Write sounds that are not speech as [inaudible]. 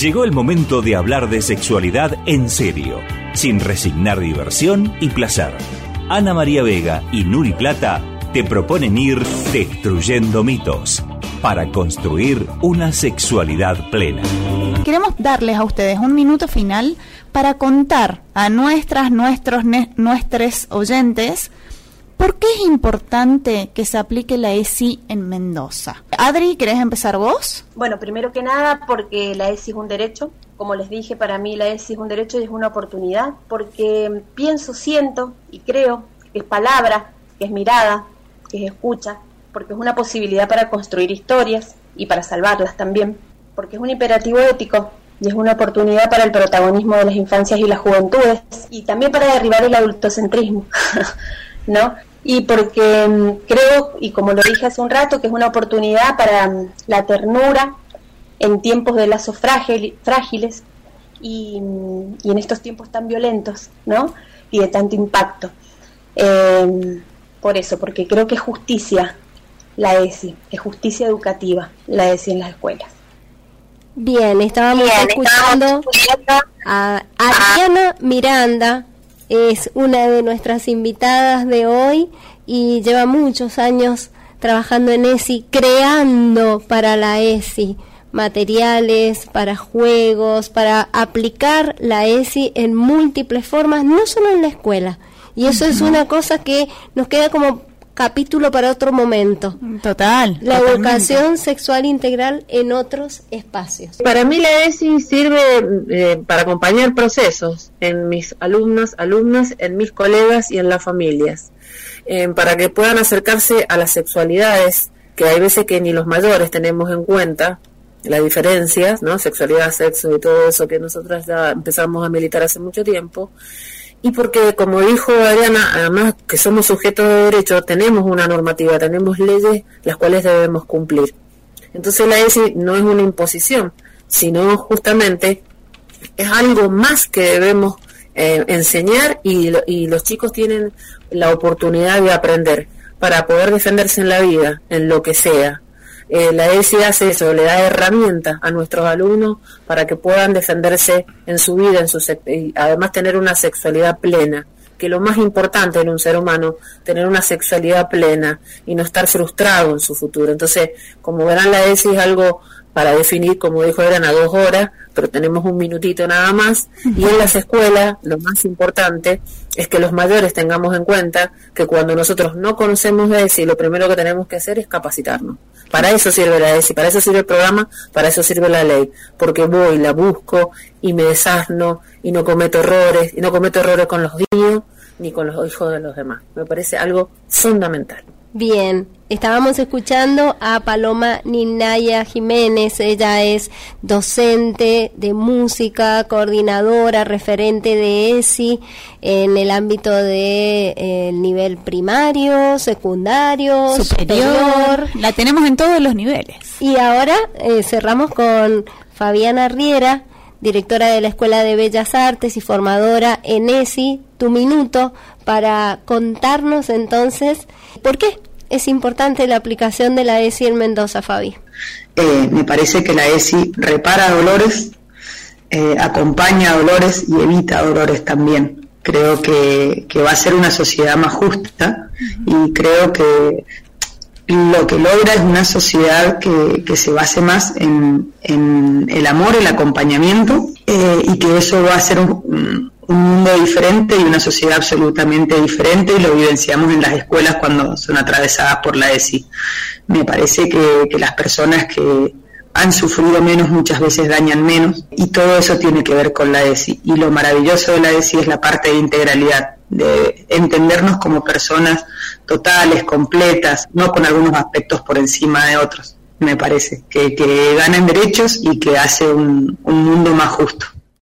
Llegó el momento de hablar de sexualidad en serio, sin resignar diversión y placer. Ana María Vega y Nuri Plata te proponen ir destruyendo mitos para construir una sexualidad plena. Queremos darles a ustedes un minuto final para contar a nuestras, nuestros, nuestros oyentes ¿Por qué es importante que se aplique la ESI en Mendoza? Adri, ¿querés empezar vos? Bueno, primero que nada porque la ESI es un derecho. Como les dije, para mí la ESI es un derecho y es una oportunidad porque pienso, siento y creo que es palabra, que es mirada, que es escucha, porque es una posibilidad para construir historias y para salvarlas también, porque es un imperativo ético y es una oportunidad para el protagonismo de las infancias y las juventudes y también para derribar el adultocentrismo, [laughs] ¿no? y porque mm, creo, y como lo dije hace un rato, que es una oportunidad para mm, la ternura en tiempos de lazos frágiles y, mm, y, en estos tiempos tan violentos, ¿no? Y de tanto impacto. Em, por eso, porque creo que es justicia la ESI, es justicia educativa la ESI en las escuelas. Bien, estábamos escuchando a Ariana Miranda, es una de nuestras invitadas de hoy y lleva muchos años trabajando en ESI, creando para la ESI materiales, para juegos, para aplicar la ESI en múltiples formas, no solo en la escuela. Y eso es una cosa que nos queda como capítulo para otro momento. Total. La educación sexual integral en otros espacios. Para mí la ESI sirve eh, para acompañar procesos en mis alumnos, alumnas, en mis colegas y en las familias, eh, para que puedan acercarse a las sexualidades que hay veces que ni los mayores tenemos en cuenta, las diferencias, ¿no? Sexualidad, sexo y todo eso que nosotras ya empezamos a militar hace mucho tiempo y porque, como dijo Adriana, además que somos sujetos de derecho, tenemos una normativa, tenemos leyes las cuales debemos cumplir. Entonces la ESI no es una imposición, sino justamente es algo más que debemos eh, enseñar y, y los chicos tienen la oportunidad de aprender para poder defenderse en la vida, en lo que sea, eh, la ESI hace eso, le da herramientas a nuestros alumnos para que puedan defenderse en su vida, en su y además tener una sexualidad plena que lo más importante en un ser humano, tener una sexualidad plena y no estar frustrado en su futuro. Entonces, como verán, la ESI es algo para definir, como dijo eran a dos horas, pero tenemos un minutito nada más. Y en las escuelas, lo más importante es que los mayores tengamos en cuenta que cuando nosotros no conocemos la ESI, lo primero que tenemos que hacer es capacitarnos. Para eso sirve la ESI, para eso sirve el programa, para eso sirve la ley, porque voy, la busco y me desasno y no cometo errores, y no cometo errores con los niños ni con los hijos de los demás. Me parece algo fundamental. Bien, estábamos escuchando a Paloma Ninaya Jiménez, ella es docente de música, coordinadora, referente de ESI en el ámbito de eh, nivel primario, secundario, superior. La tenemos en todos los niveles. Y ahora eh, cerramos con Fabiana Riera, directora de la Escuela de Bellas Artes y formadora en ESI, tu minuto para contarnos entonces por qué es importante la aplicación de la ESI en Mendoza, Fabi. Eh, me parece que la ESI repara dolores, eh, acompaña dolores y evita dolores también. Creo que, va a ser una sociedad más justa y creo que lo que logra es una sociedad que, se base más en, el amor, el acompañamiento eh, y que eso va a ser un, un mundo diferente y una sociedad absolutamente diferente y lo vivenciamos en las escuelas cuando son atravesadas por la ESI. Me parece que, las personas que han sufrido menos muchas veces dañan menos y todo eso tiene que ver con la ESI. Y lo maravilloso de la ESI es la parte de integralidad, de entendernos como personas totales, completas, no con algunos aspectos por encima de otros, me parece, que, que ganan derechos y que hace un mundo más justo.